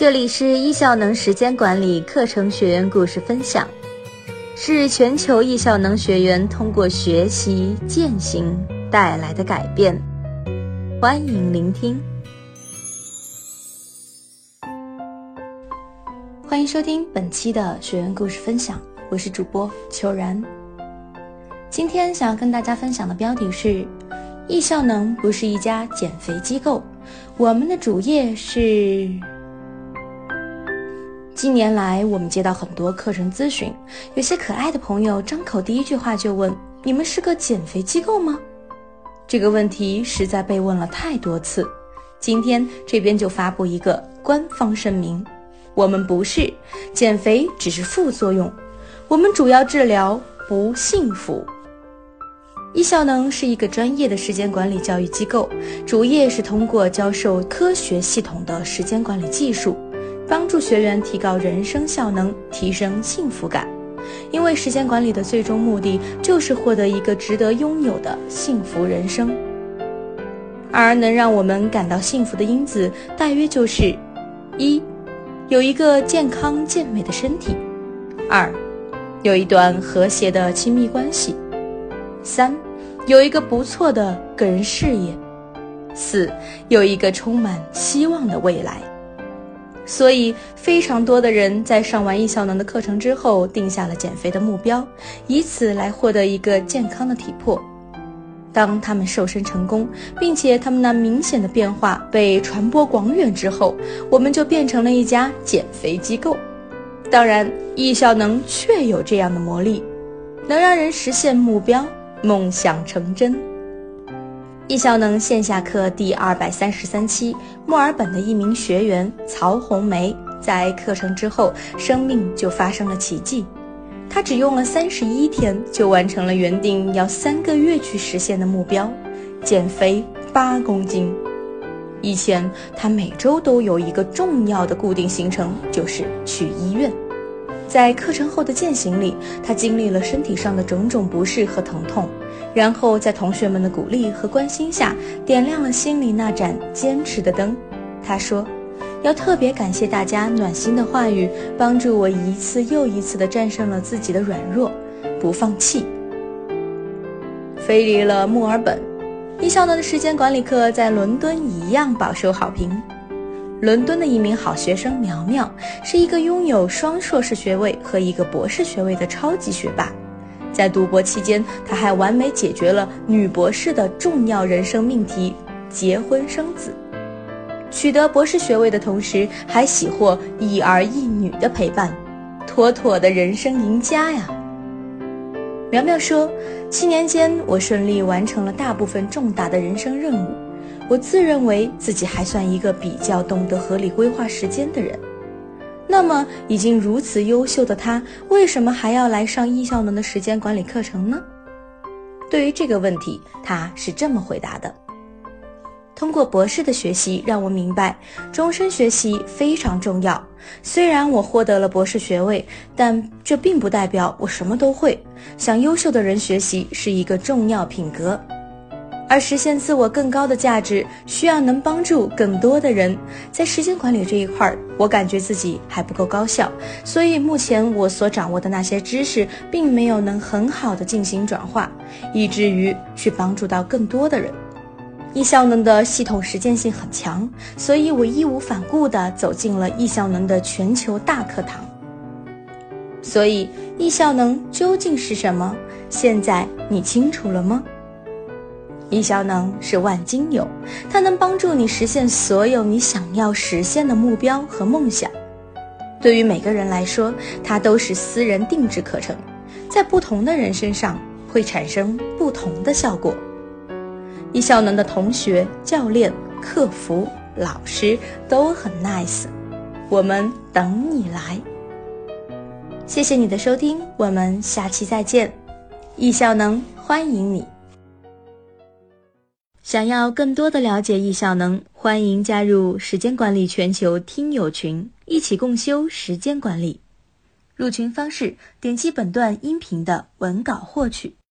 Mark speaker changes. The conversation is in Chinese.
Speaker 1: 这里是易效能时间管理课程学员故事分享，是全球易效能学员通过学习践行带来的改变。欢迎聆听，欢迎收听本期的学员故事分享，我是主播秋然。今天想要跟大家分享的标题是：易效能不是一家减肥机构，我们的主业是。近年来，我们接到很多课程咨询，有些可爱的朋友张口第一句话就问：“你们是个减肥机构吗？”这个问题实在被问了太多次，今天这边就发布一个官方声明：我们不是减肥，只是副作用，我们主要治疗不幸福。易效能是一个专业的时间管理教育机构，主业是通过教授科学系统的时间管理技术。帮助学员提高人生效能，提升幸福感。因为时间管理的最终目的就是获得一个值得拥有的幸福人生。而能让我们感到幸福的因子，大约就是：一，有一个健康健美的身体；二，有一段和谐的亲密关系；三，有一个不错的个人事业；四，有一个充满希望的未来。所以，非常多的人在上完易效能的课程之后，定下了减肥的目标，以此来获得一个健康的体魄。当他们瘦身成功，并且他们那明显的变化被传播广远之后，我们就变成了一家减肥机构。当然，易效能确有这样的魔力，能让人实现目标，梦想成真。易效能线下课第二百三十三期，墨尔本的一名学员曹红梅在课程之后，生命就发生了奇迹。她只用了三十一天，就完成了原定要三个月去实现的目标，减肥八公斤。以前她每周都有一个重要的固定行程，就是去医院。在课程后的践行里，她经历了身体上的种种不适和疼痛。然后在同学们的鼓励和关心下，点亮了心里那盏坚持的灯。他说：“要特别感谢大家暖心的话语，帮助我一次又一次地战胜了自己的软弱，不放弃。”飞离了墨尔本，一效能的时间管理课在伦敦一样饱受好评。伦敦的一名好学生苗苗，是一个拥有双硕士学位和一个博士学位的超级学霸。在读博期间，他还完美解决了女博士的重要人生命题——结婚生子。取得博士学位的同时，还喜获一儿一女的陪伴，妥妥的人生赢家呀！苗苗说：“七年间，我顺利完成了大部分重大的人生任务。我自认为自己还算一个比较懂得合理规划时间的人。”那么，已经如此优秀的他，为什么还要来上易效能的时间管理课程呢？对于这个问题，他是这么回答的：通过博士的学习，让我明白终身学习非常重要。虽然我获得了博士学位，但这并不代表我什么都会。向优秀的人学习是一个重要品格。而实现自我更高的价值，需要能帮助更多的人。在时间管理这一块儿，我感觉自己还不够高效，所以目前我所掌握的那些知识，并没有能很好的进行转化，以至于去帮助到更多的人。易效能的系统实践性很强，所以我义无反顾地走进了易效能的全球大课堂。所以，易效能究竟是什么？现在你清楚了吗？易效能是万金油，它能帮助你实现所有你想要实现的目标和梦想。对于每个人来说，它都是私人定制课程，在不同的人身上会产生不同的效果。易效能的同学、教练、客服、老师都很 nice，我们等你来。谢谢你的收听，我们下期再见。易效能欢迎你。想要更多的了解易效能，欢迎加入时间管理全球听友群，一起共修时间管理。入群方式：点击本段音频的文稿获取。